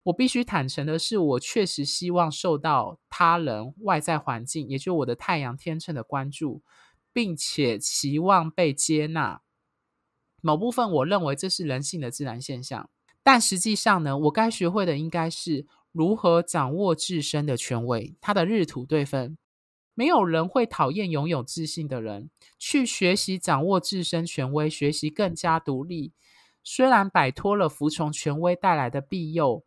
我必须坦诚的是，我确实希望受到他人、外在环境，也就是我的太阳天秤的关注，并且期望被接纳。某部分我认为这是人性的自然现象，但实际上呢，我该学会的应该是如何掌握自身的权威。他的日土对分。没有人会讨厌拥有自信的人。去学习掌握自身权威，学习更加独立。虽然摆脱了服从权威带来的庇佑，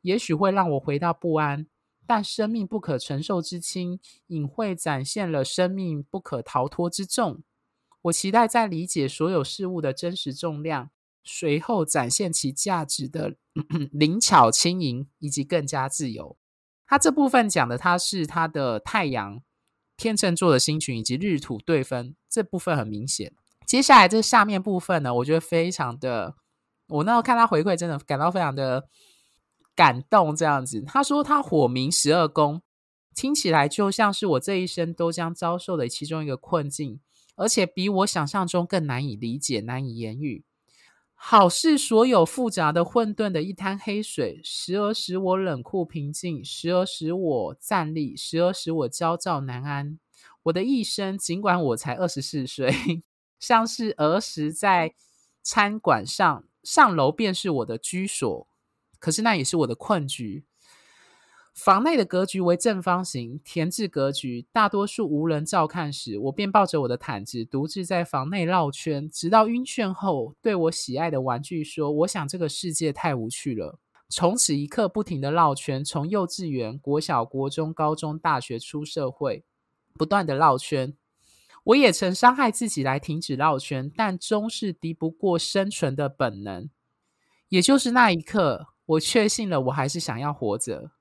也许会让我回到不安，但生命不可承受之轻，隐晦展现了生命不可逃脱之重。我期待在理解所有事物的真实重量，随后展现其价值的 灵巧轻盈，以及更加自由。他这部分讲的，他是他的太阳。天秤座的星群以及日土对分这部分很明显。接下来这下面部分呢，我觉得非常的，我那时候看他回馈，真的感到非常的感动。这样子，他说他火冥十二宫，听起来就像是我这一生都将遭受的其中一个困境，而且比我想象中更难以理解、难以言喻。好似所有复杂的混沌的一滩黑水，时而使我冷酷平静，时而使我站立，时而使我焦躁难安。我的一生，尽管我才二十四岁，像是儿时在餐馆上，上楼便是我的居所，可是那也是我的困局。房内的格局为正方形，田字格局，大多数无人照看时，我便抱着我的毯子，独自在房内绕圈，直到晕眩后，对我喜爱的玩具说：“我想这个世界太无趣了。”从此一刻不停的绕圈，从幼稚园、国小、国中、高中、大学出社会，不断的绕圈。我也曾伤害自己来停止绕圈，但终是敌不过生存的本能。也就是那一刻，我确信了，我还是想要活着。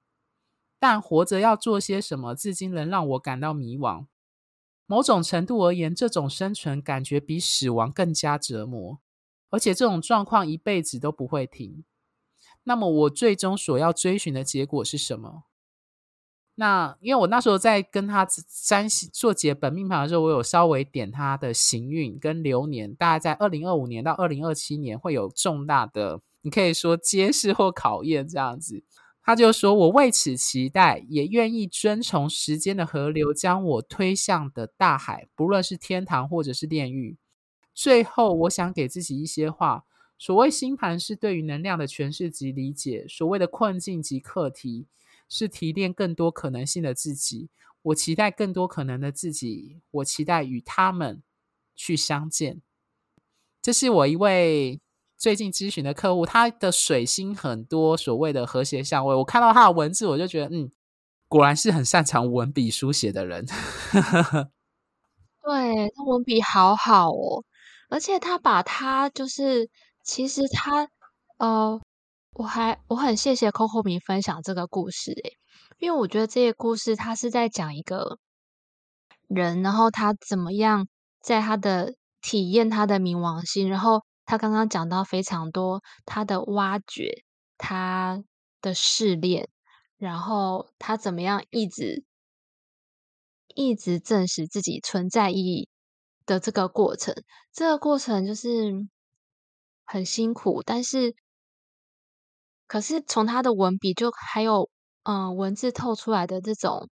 但活着要做些什么，至今仍让我感到迷惘。某种程度而言，这种生存感觉比死亡更加折磨，而且这种状况一辈子都不会停。那么，我最终所要追寻的结果是什么？那因为我那时候在跟他占做解本命盘的时候，我有稍微点他的行运跟流年，大概在二零二五年到二零二七年会有重大的，你可以说 揭示或考验这样子。他就说：“我为此期待，也愿意遵从时间的河流将我推向的大海，不论是天堂或者是炼狱。最后，我想给自己一些话：所谓星盘是对于能量的诠释及理解；所谓的困境及课题，是提炼更多可能性的自己。我期待更多可能的自己，我期待与他们去相见。”这是我一位。最近咨询的客户，他的水星很多所谓的和谐相位，我看到他的文字，我就觉得，嗯，果然是很擅长文笔书写的人。对，他文笔好好哦，而且他把他就是，其实他，呃，我还我很谢谢 Coco 米分享这个故事，诶，因为我觉得这些故事他是在讲一个人，然后他怎么样在他的体验他的冥王星，然后。他刚刚讲到非常多他的挖掘，他的试炼，然后他怎么样一直一直证实自己存在意义的这个过程，这个过程就是很辛苦，但是可是从他的文笔就还有嗯、文字透出来的这种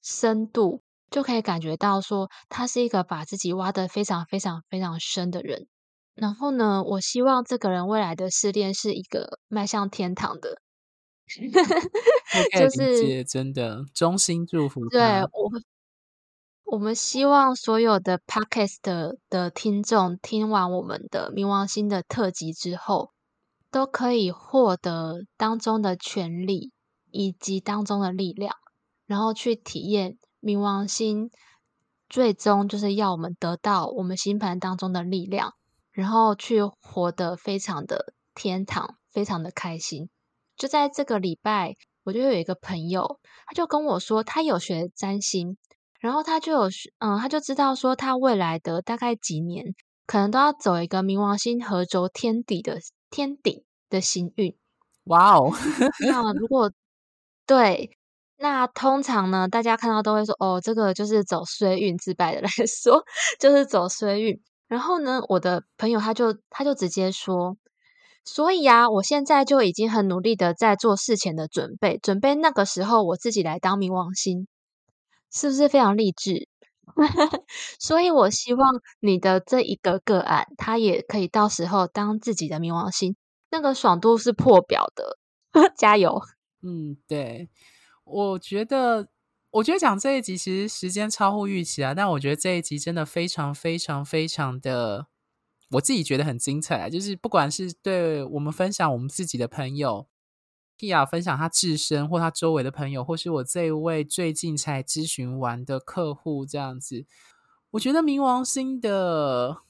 深度。就可以感觉到说，他是一个把自己挖得非常非常非常深的人。然后呢，我希望这个人未来的失恋是一个迈向天堂的。就是真的衷心祝福。对，我们，我们希望所有的 Podcast 的，的听众听完我们的冥王星的特辑之后，都可以获得当中的权利以及当中的力量，然后去体验。冥王星最终就是要我们得到我们星盘当中的力量，然后去活得非常的天堂，非常的开心。就在这个礼拜，我就有一个朋友，他就跟我说，他有学占星，然后他就有，嗯，他就知道说，他未来的大概几年，可能都要走一个冥王星合轴天底的天顶的行运。哇哦！那如果对。那通常呢，大家看到都会说，哦，这个就是走衰运，自白的来说，就是走衰运。然后呢，我的朋友他就他就直接说，所以啊，我现在就已经很努力的在做事前的准备，准备那个时候我自己来当冥王星，是不是非常励志？所以我希望你的这一个个案，他也可以到时候当自己的冥王星，那个爽度是破表的，加油！嗯，对。我觉得，我觉得讲这一集其实时间超乎预期啊！但我觉得这一集真的非常非常非常的，我自己觉得很精彩啊！就是不管是对我们分享我们自己的朋友，Tia 分享他自身或他周围的朋友，或是我这一位最近才咨询完的客户这样子，我觉得冥王星的，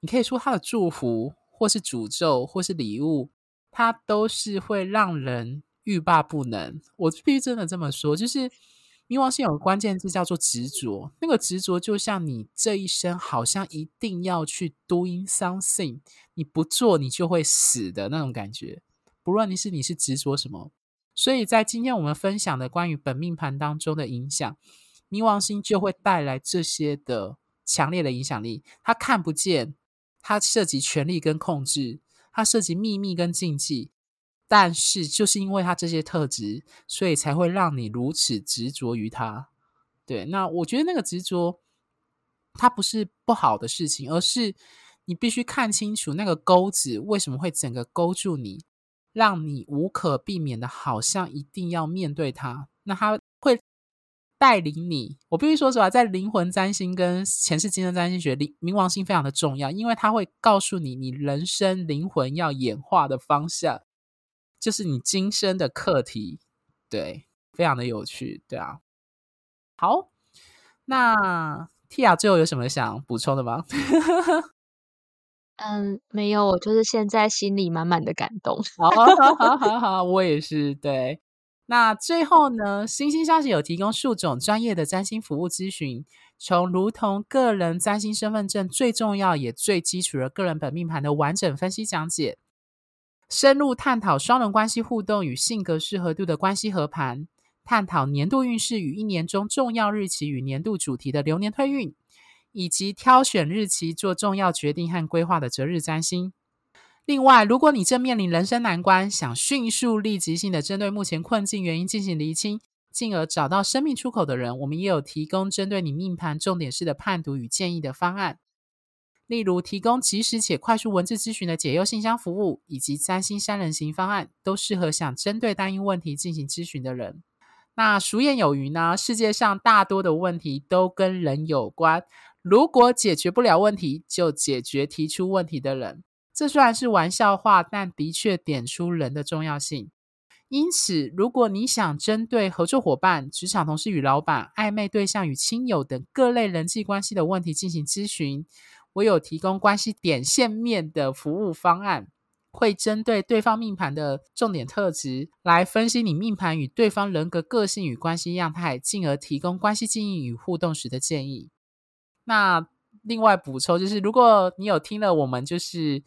你可以说他的祝福，或是诅咒，或是礼物，它都是会让人。欲罢不能，我必须真的这么说，就是冥王星有个关键字叫做执着，那个执着就像你这一生好像一定要去 doing something，你不做你就会死的那种感觉。不论你是你是执着什么，所以在今天我们分享的关于本命盘当中的影响，冥王星就会带来这些的强烈的影响力。它看不见，它涉及权力跟控制，它涉及秘密跟禁忌。但是，就是因为他这些特质，所以才会让你如此执着于他。对，那我觉得那个执着，它不是不好的事情，而是你必须看清楚那个钩子为什么会整个勾住你，让你无可避免的，好像一定要面对它。那他会带领你。我必须说实话，在灵魂占星跟前世今生占星学里，冥王星非常的重要，因为它会告诉你你人生灵魂要演化的方向。就是你今生的课题，对，非常的有趣，对啊。好，那 Tia 最后有什么想补充的吗？嗯，没有，我就是现在心里满满的感动。好，好，好，好，好，我也是。对，那最后呢，星星消息有提供数种专业的占星服务咨询，从如同个人占星身份证最重要也最基础的个人本命盘的完整分析讲解。深入探讨双人关系互动与性格适合度的关系合盘，探讨年度运势与一年中重要日期与年度主题的流年推运，以及挑选日期做重要决定和规划的择日占星。另外，如果你正面临人生难关，想迅速立即性的针对目前困境原因进行厘清，进而找到生命出口的人，我们也有提供针对你命盘重点式的判读与建议的方案。例如，提供即时且快速文字咨询的解忧信箱服务，以及三星三人行方案，都适合想针对单一问题进行咨询的人。那俗谚有云呢，世界上大多的问题都跟人有关。如果解决不了问题，就解决提出问题的人。这虽然是玩笑话，但的确点出人的重要性。因此，如果你想针对合作伙伴、职场同事与老板、暧昧对象与亲友等各类人际关系的问题进行咨询，我有提供关系点线面的服务方案，会针对对方命盘的重点特质来分析你命盘与对方人格个性与关系样态，进而提供关系经营与互动时的建议。那另外补充，就是如果你有听了我们就是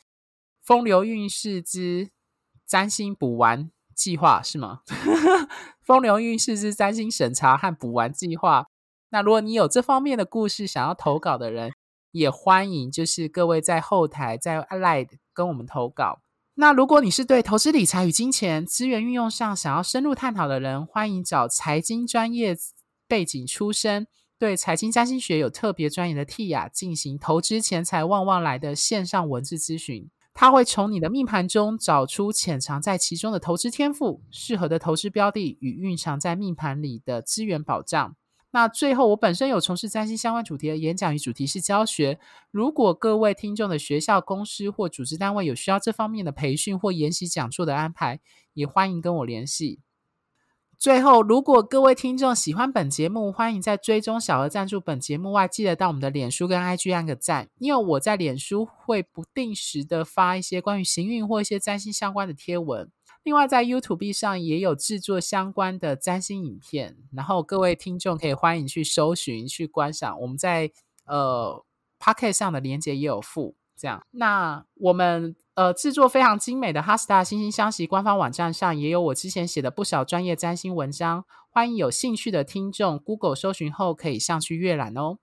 风流运势之占星补完计划是吗？风流运势之占星审查和补完计划。那如果你有这方面的故事想要投稿的人，也欢迎就是各位在后台在 Line 跟我们投稿。那如果你是对投资理财与金钱资源运用上想要深入探讨的人，欢迎找财经专业背景出身、对财经占星学有特别专业的 Tia 进行投资钱财旺旺来的线上文字咨询。他会从你的命盘中找出潜藏在其中的投资天赋、适合的投资标的与蕴藏在命盘里的资源保障。那最后，我本身有从事占星相关主题的演讲与主题式教学。如果各位听众的学校、公司或组织单位有需要这方面的培训或研习讲座的安排，也欢迎跟我联系。最后，如果各位听众喜欢本节目，欢迎在追踪小额赞助本节目外，记得到我们的脸书跟 IG 按个赞，因为我在脸书会不定时的发一些关于行运或一些占星相关的贴文。另外，在 YouTube 上也有制作相关的占星影片，然后各位听众可以欢迎去搜寻、去观赏。我们在呃 Pocket 上的链接也有附，这样。那我们呃制作非常精美的哈斯塔心星相惜官方网站上也有我之前写的不少专业占星文章，欢迎有兴趣的听众 Google 搜寻后可以上去阅览哦。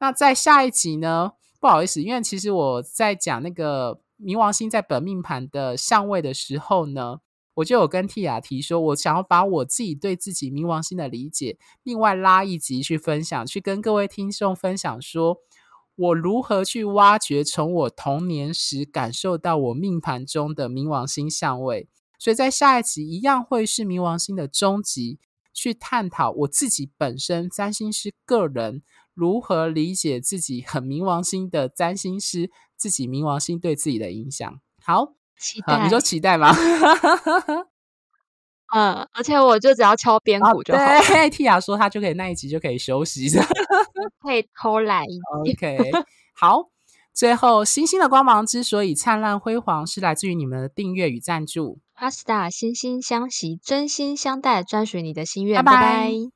那在下一集呢，不好意思，因为其实我在讲那个。冥王星在本命盘的相位的时候呢，我就有跟蒂雅提说，我想要把我自己对自己冥王星的理解，另外拉一集去分享，去跟各位听众分享，说我如何去挖掘从我童年时感受到我命盘中的冥王星相位。所以在下一集一样会是冥王星的终极，去探讨我自己本身占星师个人如何理解自己很冥王星的占星师。自己冥王星对自己的影响，好期待。你说期待吗？嗯，而且我就只要敲边鼓就好。啊、对，Tia 说他就可以那一集就可以休息，可以偷懒一集。OK，好。最后，星星的光芒之所以灿烂辉煌，是来自于你们的订阅与赞助。阿 Star 心心相惜，真心相待，专属你的心愿。拜拜。拜拜。